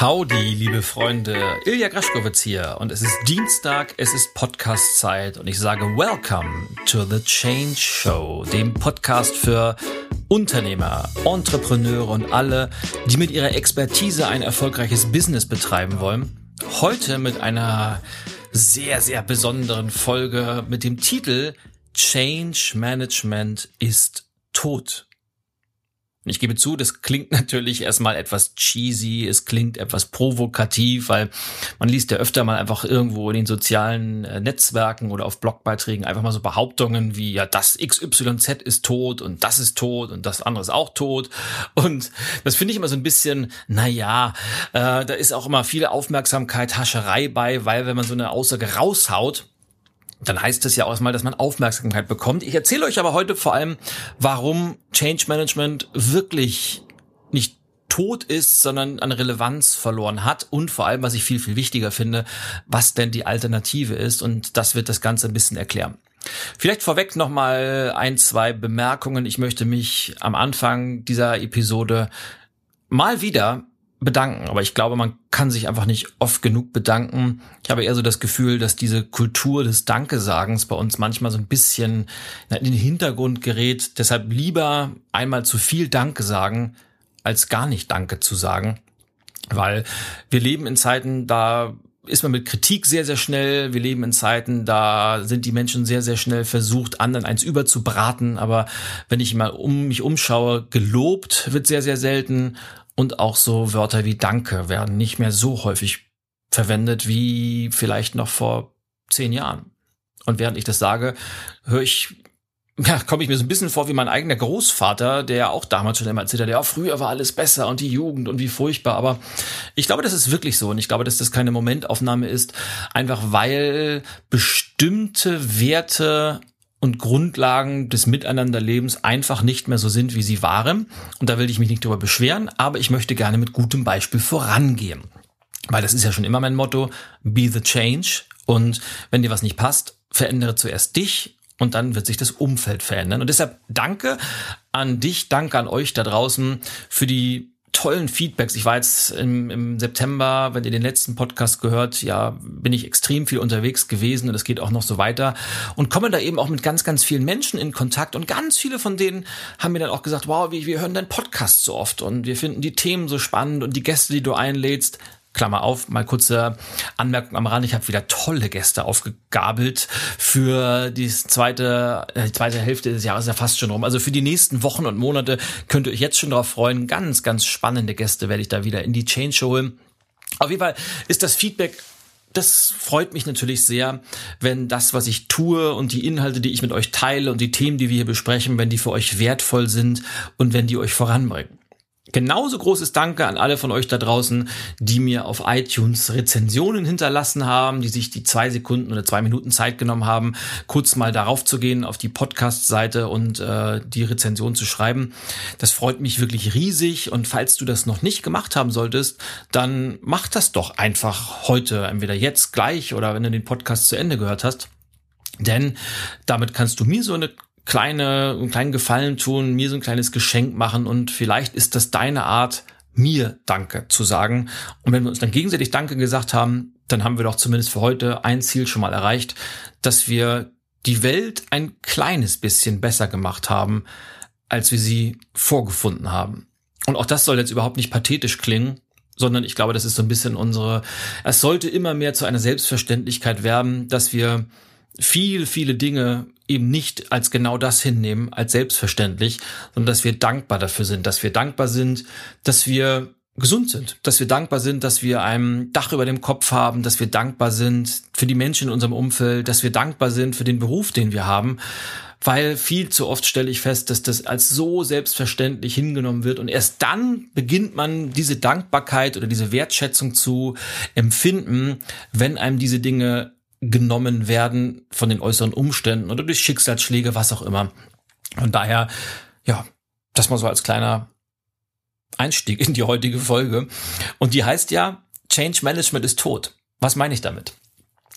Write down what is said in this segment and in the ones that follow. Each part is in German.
Howdy, liebe Freunde. Ilja Graschkowitz hier und es ist Dienstag, es ist Podcast-Zeit und ich sage Welcome to the Change Show, dem Podcast für Unternehmer, Entrepreneure und alle, die mit ihrer Expertise ein erfolgreiches Business betreiben wollen. Heute mit einer sehr, sehr besonderen Folge mit dem Titel Change Management ist tot. Und ich gebe zu, das klingt natürlich erstmal etwas cheesy, es klingt etwas provokativ, weil man liest ja öfter mal einfach irgendwo in den sozialen äh, Netzwerken oder auf Blogbeiträgen einfach mal so Behauptungen wie, ja, das XYZ ist tot und das ist tot und das andere ist auch tot. Und das finde ich immer so ein bisschen, na ja, äh, da ist auch immer viel Aufmerksamkeit, Hascherei bei, weil wenn man so eine Aussage raushaut, dann heißt es ja auch erstmal, dass man Aufmerksamkeit bekommt. Ich erzähle euch aber heute vor allem, warum Change Management wirklich nicht tot ist, sondern an Relevanz verloren hat und vor allem, was ich viel, viel wichtiger finde, was denn die Alternative ist und das wird das Ganze ein bisschen erklären. Vielleicht vorweg nochmal ein, zwei Bemerkungen. Ich möchte mich am Anfang dieser Episode mal wieder bedanken. Aber ich glaube, man kann sich einfach nicht oft genug bedanken. Ich habe eher so das Gefühl, dass diese Kultur des Dankesagens bei uns manchmal so ein bisschen in den Hintergrund gerät. Deshalb lieber einmal zu viel Danke sagen, als gar nicht Danke zu sagen. Weil wir leben in Zeiten, da ist man mit Kritik sehr, sehr schnell. Wir leben in Zeiten, da sind die Menschen sehr, sehr schnell versucht, anderen eins überzubraten. Aber wenn ich mal um mich umschaue, gelobt wird sehr, sehr selten und auch so Wörter wie Danke werden nicht mehr so häufig verwendet wie vielleicht noch vor zehn Jahren. Und während ich das sage, höre ich, ja, komme ich mir so ein bisschen vor wie mein eigener Großvater, der auch damals schon immer erzählt hat, ja, früher war alles besser und die Jugend und wie furchtbar. Aber ich glaube, das ist wirklich so. Und ich glaube, dass das keine Momentaufnahme ist, einfach weil bestimmte Werte und Grundlagen des Miteinanderlebens einfach nicht mehr so sind, wie sie waren. Und da will ich mich nicht darüber beschweren, aber ich möchte gerne mit gutem Beispiel vorangehen. Weil das ist ja schon immer mein Motto, be the change. Und wenn dir was nicht passt, verändere zuerst dich und dann wird sich das Umfeld verändern. Und deshalb danke an dich, danke an euch da draußen für die tollen Feedbacks. Ich war jetzt im, im September, wenn ihr den letzten Podcast gehört, ja, bin ich extrem viel unterwegs gewesen und es geht auch noch so weiter und komme da eben auch mit ganz, ganz vielen Menschen in Kontakt und ganz viele von denen haben mir dann auch gesagt, wow, wir, wir hören deinen Podcast so oft und wir finden die Themen so spannend und die Gäste, die du einlädst, Klammer auf, mal kurze Anmerkung am Rand. Ich habe wieder tolle Gäste aufgegabelt für die zweite, äh, zweite Hälfte des Jahres ja fast schon rum. Also für die nächsten Wochen und Monate könnt ihr euch jetzt schon darauf freuen. Ganz, ganz spannende Gäste werde ich da wieder in die Change holen. Auf jeden Fall ist das Feedback das freut mich natürlich sehr, wenn das, was ich tue und die Inhalte, die ich mit euch teile und die Themen, die wir hier besprechen, wenn die für euch wertvoll sind und wenn die euch voranbringen. Genauso großes Danke an alle von euch da draußen, die mir auf iTunes Rezensionen hinterlassen haben, die sich die zwei Sekunden oder zwei Minuten Zeit genommen haben, kurz mal darauf zu gehen, auf die Podcast-Seite und äh, die Rezension zu schreiben. Das freut mich wirklich riesig und falls du das noch nicht gemacht haben solltest, dann mach das doch einfach heute, entweder jetzt gleich oder wenn du den Podcast zu Ende gehört hast. Denn damit kannst du mir so eine kleine, einen kleinen Gefallen tun, mir so ein kleines Geschenk machen und vielleicht ist das deine Art, mir Danke zu sagen. Und wenn wir uns dann gegenseitig Danke gesagt haben, dann haben wir doch zumindest für heute ein Ziel schon mal erreicht, dass wir die Welt ein kleines bisschen besser gemacht haben, als wir sie vorgefunden haben. Und auch das soll jetzt überhaupt nicht pathetisch klingen, sondern ich glaube, das ist so ein bisschen unsere, es sollte immer mehr zu einer Selbstverständlichkeit werden, dass wir viel, viele Dinge eben nicht als genau das hinnehmen, als selbstverständlich, sondern dass wir dankbar dafür sind, dass wir dankbar sind, dass wir gesund sind, dass wir dankbar sind, dass wir ein Dach über dem Kopf haben, dass wir dankbar sind für die Menschen in unserem Umfeld, dass wir dankbar sind für den Beruf, den wir haben, weil viel zu oft stelle ich fest, dass das als so selbstverständlich hingenommen wird und erst dann beginnt man diese Dankbarkeit oder diese Wertschätzung zu empfinden, wenn einem diese Dinge genommen werden von den äußeren Umständen oder durch Schicksalsschläge, was auch immer. Und daher, ja, das mal so als kleiner Einstieg in die heutige Folge. Und die heißt ja, Change Management ist tot. Was meine ich damit?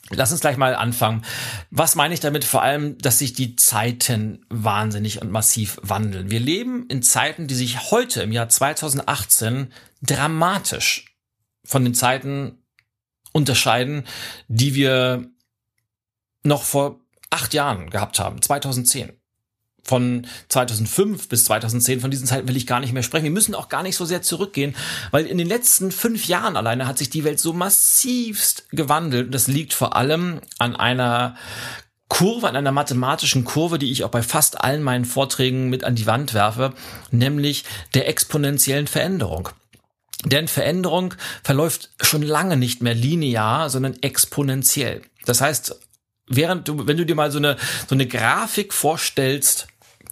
Lass uns gleich mal anfangen. Was meine ich damit? Vor allem, dass sich die Zeiten wahnsinnig und massiv wandeln. Wir leben in Zeiten, die sich heute im Jahr 2018 dramatisch von den Zeiten unterscheiden, die wir noch vor acht Jahren gehabt haben, 2010 von 2005 bis 2010, von diesen Zeiten will ich gar nicht mehr sprechen. Wir müssen auch gar nicht so sehr zurückgehen, weil in den letzten fünf Jahren alleine hat sich die Welt so massivst gewandelt. Und das liegt vor allem an einer Kurve, an einer mathematischen Kurve, die ich auch bei fast allen meinen Vorträgen mit an die Wand werfe, nämlich der exponentiellen Veränderung. Denn Veränderung verläuft schon lange nicht mehr linear, sondern exponentiell. Das heißt, während du, wenn du dir mal so eine, so eine Grafik vorstellst,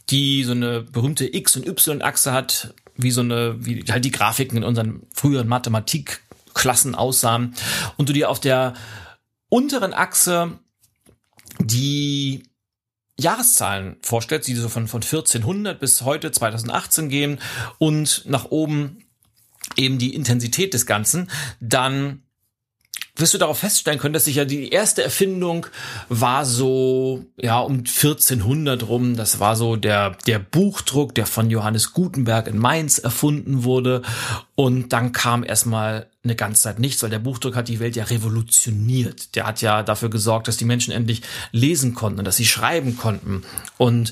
die so eine berühmte X- und Y-Achse hat, wie so eine, wie halt die Grafiken in unseren früheren Mathematikklassen aussahen, und du dir auf der unteren Achse die Jahreszahlen vorstellst, die so von, von 1400 bis heute 2018 gehen und nach oben eben die Intensität des Ganzen, dann wirst du darauf feststellen können, dass sich ja die erste Erfindung war so, ja, um 1400 rum. Das war so der, der Buchdruck, der von Johannes Gutenberg in Mainz erfunden wurde. Und dann kam erstmal eine ganze Zeit nichts, weil der Buchdruck hat die Welt ja revolutioniert. Der hat ja dafür gesorgt, dass die Menschen endlich lesen konnten und dass sie schreiben konnten. Und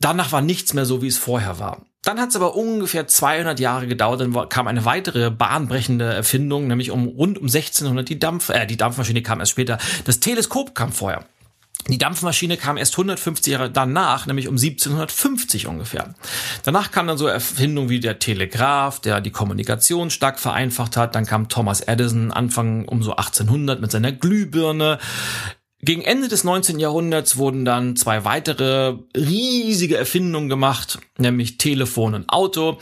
danach war nichts mehr so, wie es vorher war. Dann hat es aber ungefähr 200 Jahre gedauert, dann kam eine weitere bahnbrechende Erfindung, nämlich um rund um 1600 die Dampf, äh, die Dampfmaschine kam erst später. Das Teleskop kam vorher. Die Dampfmaschine kam erst 150 Jahre danach, nämlich um 1750 ungefähr. Danach kam dann so Erfindungen wie der Telegraph, der die Kommunikation stark vereinfacht hat. Dann kam Thomas Edison Anfang um so 1800 mit seiner Glühbirne. Gegen Ende des 19. Jahrhunderts wurden dann zwei weitere riesige Erfindungen gemacht, nämlich Telefon und Auto.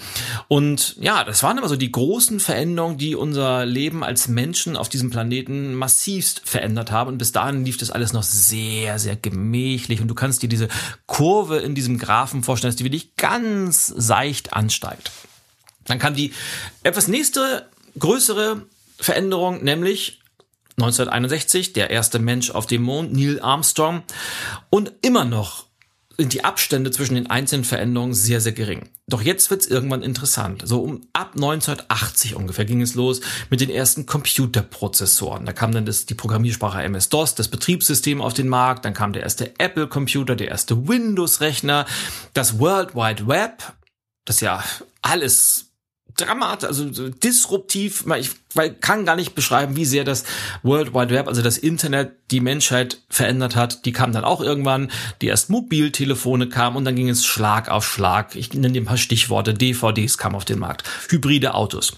Und ja, das waren aber so die großen Veränderungen, die unser Leben als Menschen auf diesem Planeten massivst verändert haben. Und bis dahin lief das alles noch sehr, sehr gemächlich. Und du kannst dir diese Kurve in diesem Graphen vorstellen, dass die wirklich ganz seicht ansteigt. Dann kam die etwas nächste größere Veränderung, nämlich 1961 der erste Mensch auf dem Mond, Neil Armstrong. Und immer noch sind die Abstände zwischen den einzelnen Veränderungen sehr, sehr gering. Doch jetzt wird's irgendwann interessant. So um ab 1980 ungefähr ging es los mit den ersten Computerprozessoren. Da kam dann das, die Programmiersprache MS-DOS, das Betriebssystem auf den Markt, dann kam der erste Apple-Computer, der erste Windows-Rechner, das World Wide Web, das ja alles dramatisch, also disruptiv, ich kann gar nicht beschreiben, wie sehr das World Wide Web, also das Internet, die Menschheit verändert hat. Die kam dann auch irgendwann, die erst Mobiltelefone kamen und dann ging es Schlag auf Schlag. Ich nenne dir ein paar Stichworte. DVDs kamen auf den Markt, hybride Autos.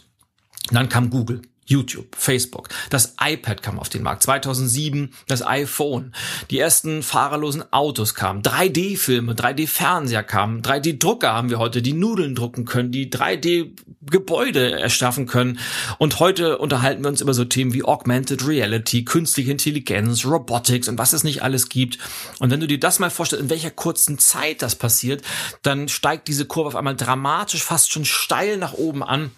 dann kam Google. YouTube, Facebook. Das iPad kam auf den Markt. 2007 das iPhone. Die ersten fahrerlosen Autos kamen. 3D-Filme, 3D-Fernseher kamen. 3D-Drucker haben wir heute, die Nudeln drucken können, die 3D-Gebäude erschaffen können. Und heute unterhalten wir uns über so Themen wie Augmented Reality, künstliche Intelligenz, Robotics und was es nicht alles gibt. Und wenn du dir das mal vorstellst, in welcher kurzen Zeit das passiert, dann steigt diese Kurve auf einmal dramatisch, fast schon steil nach oben an.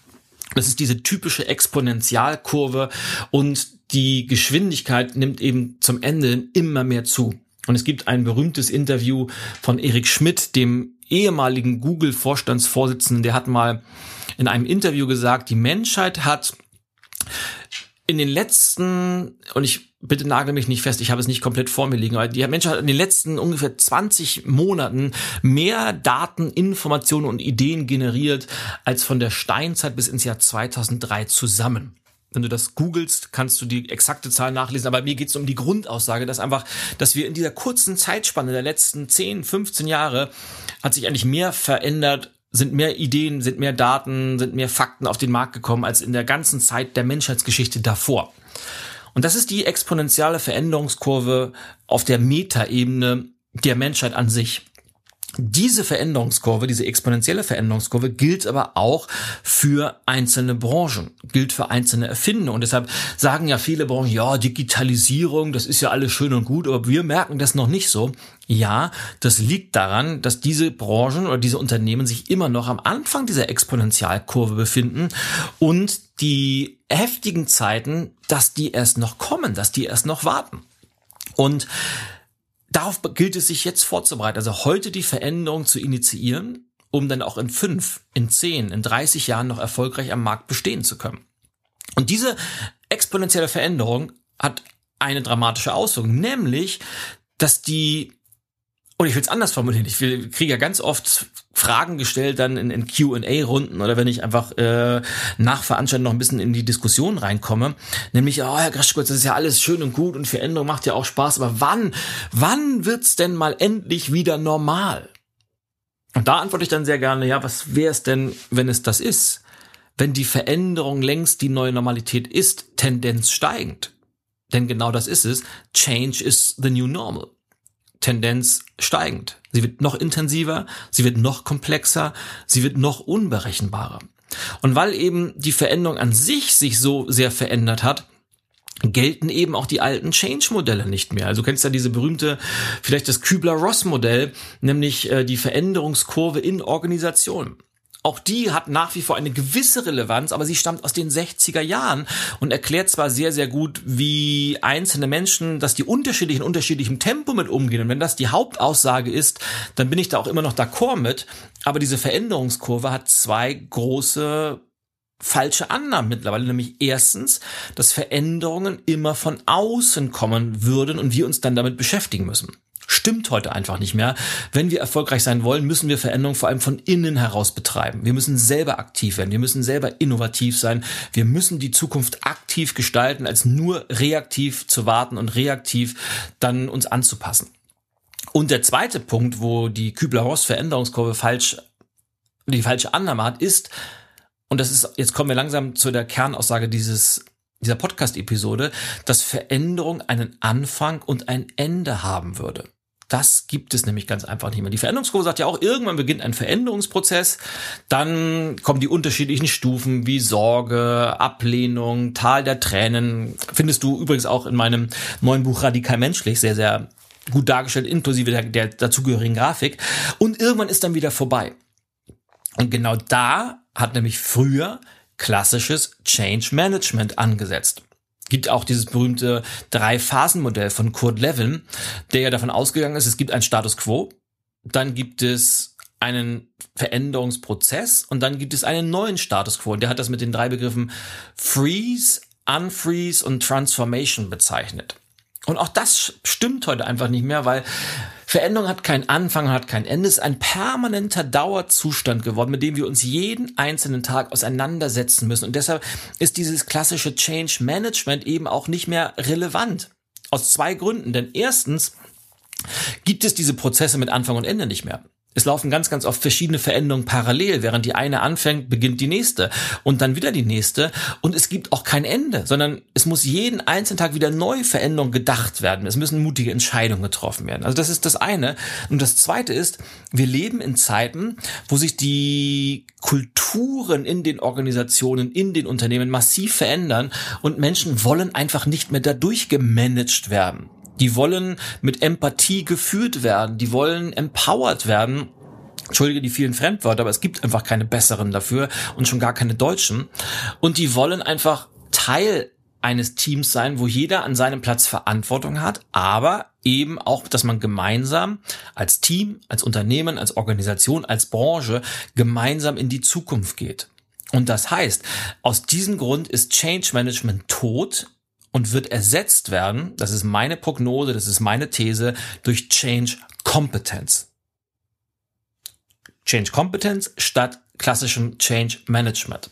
Das ist diese typische Exponentialkurve und die Geschwindigkeit nimmt eben zum Ende immer mehr zu. Und es gibt ein berühmtes Interview von Erik Schmidt, dem ehemaligen Google-Vorstandsvorsitzenden, der hat mal in einem Interview gesagt, die Menschheit hat in den letzten, und ich bitte nagel mich nicht fest, ich habe es nicht komplett vor mir liegen, aber die Menschheit hat in den letzten ungefähr 20 Monaten mehr Daten, Informationen und Ideen generiert als von der Steinzeit bis ins Jahr 2003 zusammen. Wenn du das googelst, kannst du die exakte Zahl nachlesen. Aber mir geht es um die Grundaussage, dass einfach, dass wir in dieser kurzen Zeitspanne der letzten 10, 15 Jahre hat sich eigentlich mehr verändert sind mehr Ideen, sind mehr Daten, sind mehr Fakten auf den Markt gekommen als in der ganzen Zeit der Menschheitsgeschichte davor. Und das ist die exponentielle Veränderungskurve auf der Metaebene der Menschheit an sich. Diese Veränderungskurve, diese exponentielle Veränderungskurve gilt aber auch für einzelne Branchen, gilt für einzelne Erfindungen. Und deshalb sagen ja viele Branchen, ja, Digitalisierung, das ist ja alles schön und gut, aber wir merken das noch nicht so. Ja, das liegt daran, dass diese Branchen oder diese Unternehmen sich immer noch am Anfang dieser Exponentialkurve befinden und die heftigen Zeiten, dass die erst noch kommen, dass die erst noch warten. Und darauf gilt es sich jetzt vorzubereiten, also heute die Veränderung zu initiieren, um dann auch in fünf, in zehn, in 30 Jahren noch erfolgreich am Markt bestehen zu können. Und diese exponentielle Veränderung hat eine dramatische Auswirkung, nämlich, dass die und ich will es anders formulieren. Ich will, kriege ja ganz oft Fragen gestellt dann in, in Q&A-Runden oder wenn ich einfach äh, nach Veranstaltung noch ein bisschen in die Diskussion reinkomme. Nämlich, oh Herr Graschkowitz, das ist ja alles schön und gut und Veränderung macht ja auch Spaß, aber wann, wann wird's denn mal endlich wieder normal? Und da antworte ich dann sehr gerne, ja, was wäre es denn, wenn es das ist? Wenn die Veränderung längst die neue Normalität ist, Tendenz steigend. Denn genau das ist es. Change is the new normal. Tendenz steigend. Sie wird noch intensiver, sie wird noch komplexer, sie wird noch unberechenbarer. Und weil eben die Veränderung an sich sich so sehr verändert hat, gelten eben auch die alten Change-Modelle nicht mehr. Also du kennst ja diese berühmte, vielleicht das Kübler-Ross-Modell, nämlich äh, die Veränderungskurve in Organisationen. Auch die hat nach wie vor eine gewisse Relevanz, aber sie stammt aus den 60er Jahren und erklärt zwar sehr, sehr gut, wie einzelne Menschen, dass die unterschiedlich in unterschiedlichem Tempo mit umgehen. Und wenn das die Hauptaussage ist, dann bin ich da auch immer noch d'accord mit. Aber diese Veränderungskurve hat zwei große falsche Annahmen mittlerweile, nämlich erstens, dass Veränderungen immer von außen kommen würden und wir uns dann damit beschäftigen müssen stimmt heute einfach nicht mehr. Wenn wir erfolgreich sein wollen, müssen wir Veränderungen vor allem von innen heraus betreiben. Wir müssen selber aktiv werden. Wir müssen selber innovativ sein. Wir müssen die Zukunft aktiv gestalten, als nur reaktiv zu warten und reaktiv dann uns anzupassen. Und der zweite Punkt, wo die Kübler-Ross Veränderungskurve falsch, die falsche Annahme hat, ist, und das ist, jetzt kommen wir langsam zu der Kernaussage dieses dieser Podcast-Episode, dass Veränderung einen Anfang und ein Ende haben würde. Das gibt es nämlich ganz einfach nicht mehr. Die Veränderungskurve sagt ja auch, irgendwann beginnt ein Veränderungsprozess, dann kommen die unterschiedlichen Stufen wie Sorge, Ablehnung, Tal der Tränen. Findest du übrigens auch in meinem neuen Buch Radikal Menschlich sehr, sehr gut dargestellt, inklusive der, der dazugehörigen Grafik. Und irgendwann ist dann wieder vorbei. Und genau da hat nämlich früher klassisches Change Management angesetzt gibt auch dieses berühmte Drei-Phasen-Modell von Kurt Levin, der ja davon ausgegangen ist, es gibt einen Status quo, dann gibt es einen Veränderungsprozess und dann gibt es einen neuen Status quo. Und der hat das mit den drei Begriffen Freeze, Unfreeze und Transformation bezeichnet. Und auch das stimmt heute einfach nicht mehr, weil Veränderung hat keinen Anfang, hat kein Ende, es ist ein permanenter Dauerzustand geworden, mit dem wir uns jeden einzelnen Tag auseinandersetzen müssen. Und deshalb ist dieses klassische Change Management eben auch nicht mehr relevant. Aus zwei Gründen. Denn erstens gibt es diese Prozesse mit Anfang und Ende nicht mehr. Es laufen ganz, ganz oft verschiedene Veränderungen parallel. Während die eine anfängt, beginnt die nächste und dann wieder die nächste. Und es gibt auch kein Ende, sondern es muss jeden einzelnen Tag wieder neue Veränderungen gedacht werden. Es müssen mutige Entscheidungen getroffen werden. Also das ist das eine. Und das zweite ist, wir leben in Zeiten, wo sich die Kulturen in den Organisationen, in den Unternehmen massiv verändern und Menschen wollen einfach nicht mehr dadurch gemanagt werden. Die wollen mit Empathie geführt werden. Die wollen empowered werden. Entschuldige die vielen Fremdwörter, aber es gibt einfach keine besseren dafür und schon gar keine deutschen. Und die wollen einfach Teil eines Teams sein, wo jeder an seinem Platz Verantwortung hat, aber eben auch, dass man gemeinsam als Team, als Unternehmen, als Organisation, als Branche gemeinsam in die Zukunft geht. Und das heißt, aus diesem Grund ist Change Management tot und wird ersetzt werden, das ist meine Prognose, das ist meine These, durch Change Competence. Change Competence statt klassischem Change Management.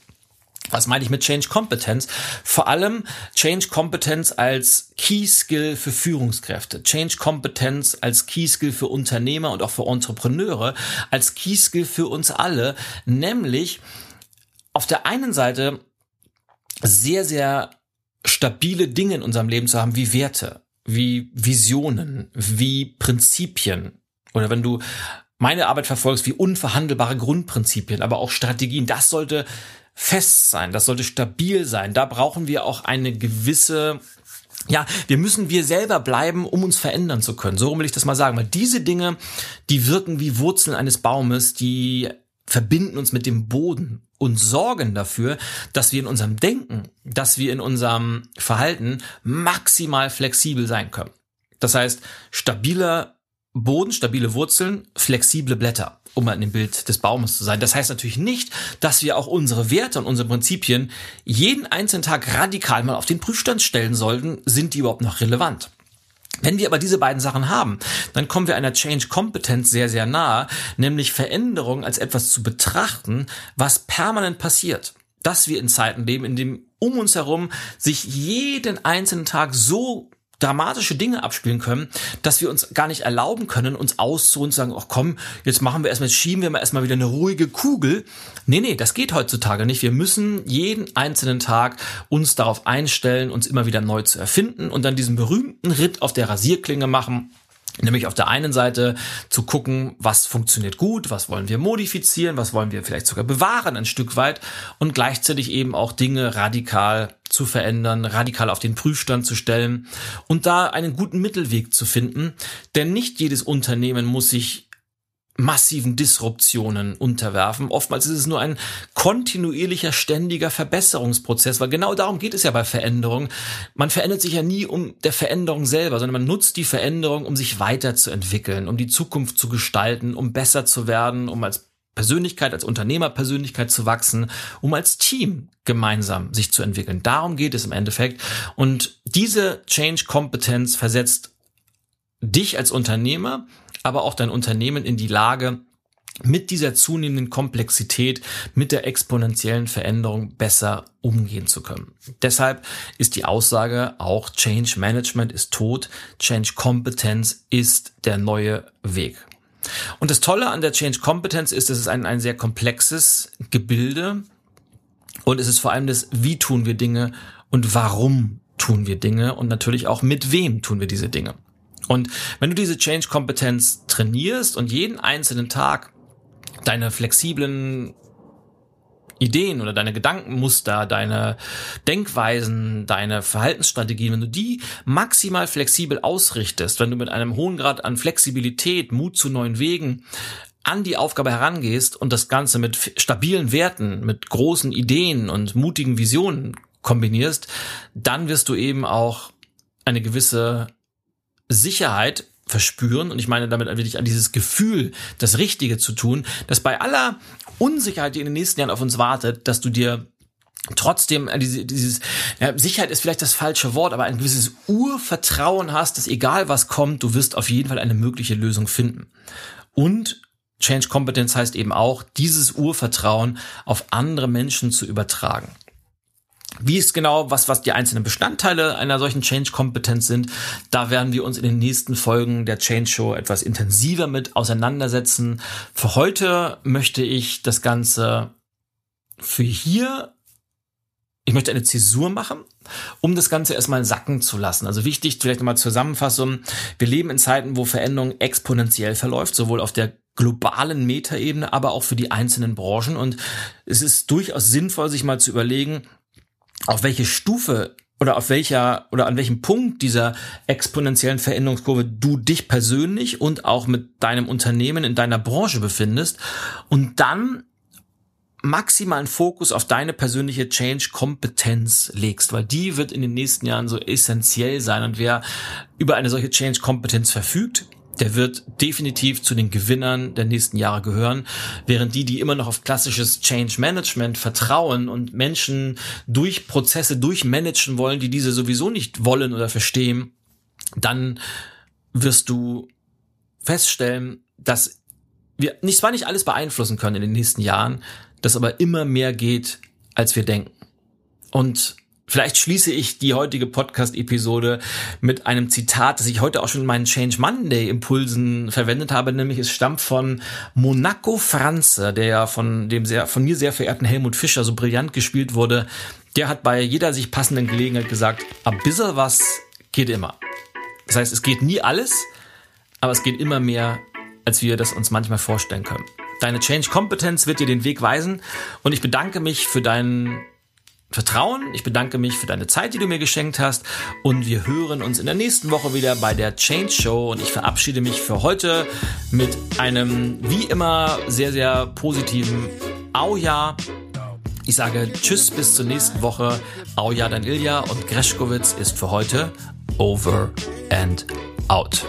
Was meine ich mit Change Competence? Vor allem Change Competence als Key Skill für Führungskräfte, Change Competence als Key Skill für Unternehmer und auch für Entrepreneure, als Key Skill für uns alle, nämlich auf der einen Seite sehr, sehr stabile Dinge in unserem Leben zu haben, wie Werte, wie Visionen, wie Prinzipien. Oder wenn du meine Arbeit verfolgst, wie unverhandelbare Grundprinzipien, aber auch Strategien. Das sollte fest sein, das sollte stabil sein. Da brauchen wir auch eine gewisse ja, wir müssen wir selber bleiben, um uns verändern zu können. So will ich das mal sagen. Weil diese Dinge, die wirken wie Wurzeln eines Baumes, die verbinden uns mit dem Boden und sorgen dafür, dass wir in unserem Denken, dass wir in unserem Verhalten maximal flexibel sein können. Das heißt, stabiler Boden, stabile Wurzeln, flexible Blätter, um mal in dem Bild des Baumes zu sein. Das heißt natürlich nicht, dass wir auch unsere Werte und unsere Prinzipien jeden einzelnen Tag radikal mal auf den Prüfstand stellen sollten. Sind die überhaupt noch relevant? Wenn wir aber diese beiden Sachen haben, dann kommen wir einer Change Kompetenz sehr, sehr nahe, nämlich Veränderung als etwas zu betrachten, was permanent passiert. Dass wir in Zeiten leben, in dem um uns herum sich jeden einzelnen Tag so dramatische Dinge abspielen können, dass wir uns gar nicht erlauben können, uns auszuruhen und sagen, ach komm, jetzt machen wir erstmal, jetzt schieben wir mal erstmal wieder eine ruhige Kugel. Nee, nee, das geht heutzutage nicht. Wir müssen jeden einzelnen Tag uns darauf einstellen, uns immer wieder neu zu erfinden und dann diesen berühmten Ritt auf der Rasierklinge machen Nämlich auf der einen Seite zu gucken, was funktioniert gut, was wollen wir modifizieren, was wollen wir vielleicht sogar bewahren ein Stück weit und gleichzeitig eben auch Dinge radikal zu verändern, radikal auf den Prüfstand zu stellen und da einen guten Mittelweg zu finden. Denn nicht jedes Unternehmen muss sich massiven Disruptionen unterwerfen. Oftmals ist es nur ein kontinuierlicher, ständiger Verbesserungsprozess, weil genau darum geht es ja bei Veränderung. Man verändert sich ja nie um der Veränderung selber, sondern man nutzt die Veränderung, um sich weiterzuentwickeln, um die Zukunft zu gestalten, um besser zu werden, um als Persönlichkeit, als Unternehmerpersönlichkeit zu wachsen, um als Team gemeinsam sich zu entwickeln. Darum geht es im Endeffekt. Und diese Change-Kompetenz versetzt dich als Unternehmer aber auch dein Unternehmen in die Lage, mit dieser zunehmenden Komplexität, mit der exponentiellen Veränderung besser umgehen zu können. Deshalb ist die Aussage auch Change Management ist tot, Change Kompetenz ist der neue Weg. Und das Tolle an der Change Kompetenz ist, es ist ein, ein sehr komplexes Gebilde und es ist vor allem das, wie tun wir Dinge und warum tun wir Dinge und natürlich auch mit wem tun wir diese Dinge. Und wenn du diese Change-Kompetenz trainierst und jeden einzelnen Tag deine flexiblen Ideen oder deine Gedankenmuster, deine Denkweisen, deine Verhaltensstrategien, wenn du die maximal flexibel ausrichtest, wenn du mit einem hohen Grad an Flexibilität, Mut zu neuen Wegen an die Aufgabe herangehst und das Ganze mit stabilen Werten, mit großen Ideen und mutigen Visionen kombinierst, dann wirst du eben auch eine gewisse Sicherheit verspüren und ich meine damit wirklich an dieses Gefühl, das Richtige zu tun, dass bei aller Unsicherheit, die in den nächsten Jahren auf uns wartet, dass du dir trotzdem dieses ja, Sicherheit ist vielleicht das falsche Wort, aber ein gewisses Urvertrauen hast, dass egal was kommt, du wirst auf jeden Fall eine mögliche Lösung finden. Und Change Competence heißt eben auch, dieses Urvertrauen auf andere Menschen zu übertragen. Wie ist genau, was, was die einzelnen Bestandteile einer solchen Change-Kompetenz sind, da werden wir uns in den nächsten Folgen der Change Show etwas intensiver mit auseinandersetzen. Für heute möchte ich das Ganze für hier, ich möchte eine Zäsur machen, um das Ganze erstmal sacken zu lassen. Also wichtig, vielleicht nochmal Zusammenfassung. Wir leben in Zeiten, wo Veränderung exponentiell verläuft, sowohl auf der globalen Metaebene, aber auch für die einzelnen Branchen. Und es ist durchaus sinnvoll, sich mal zu überlegen, auf welche Stufe oder auf welcher oder an welchem Punkt dieser exponentiellen Veränderungskurve du dich persönlich und auch mit deinem Unternehmen in deiner Branche befindest und dann maximalen Fokus auf deine persönliche Change-Kompetenz legst, weil die wird in den nächsten Jahren so essentiell sein und wer über eine solche Change-Kompetenz verfügt, der wird definitiv zu den Gewinnern der nächsten Jahre gehören, während die, die immer noch auf klassisches Change Management vertrauen und Menschen durch Prozesse durchmanagen wollen, die diese sowieso nicht wollen oder verstehen, dann wirst du feststellen, dass wir nicht, zwar nicht alles beeinflussen können in den nächsten Jahren, dass aber immer mehr geht, als wir denken. Und Vielleicht schließe ich die heutige Podcast-Episode mit einem Zitat, das ich heute auch schon in meinen Change Monday Impulsen verwendet habe, nämlich es stammt von Monaco Franze, der ja von dem sehr, von mir sehr verehrten Helmut Fischer so brillant gespielt wurde. Der hat bei jeder sich passenden Gelegenheit gesagt, ein bisschen was geht immer. Das heißt, es geht nie alles, aber es geht immer mehr, als wir das uns manchmal vorstellen können. Deine Change Kompetenz wird dir den Weg weisen und ich bedanke mich für deinen Vertrauen. Ich bedanke mich für deine Zeit, die du mir geschenkt hast. Und wir hören uns in der nächsten Woche wieder bei der Change Show. Und ich verabschiede mich für heute mit einem, wie immer, sehr, sehr positiven Auja. Ich sage Tschüss bis zur nächsten Woche. Auja, dein Ilja und Greschkowitz ist für heute over and out.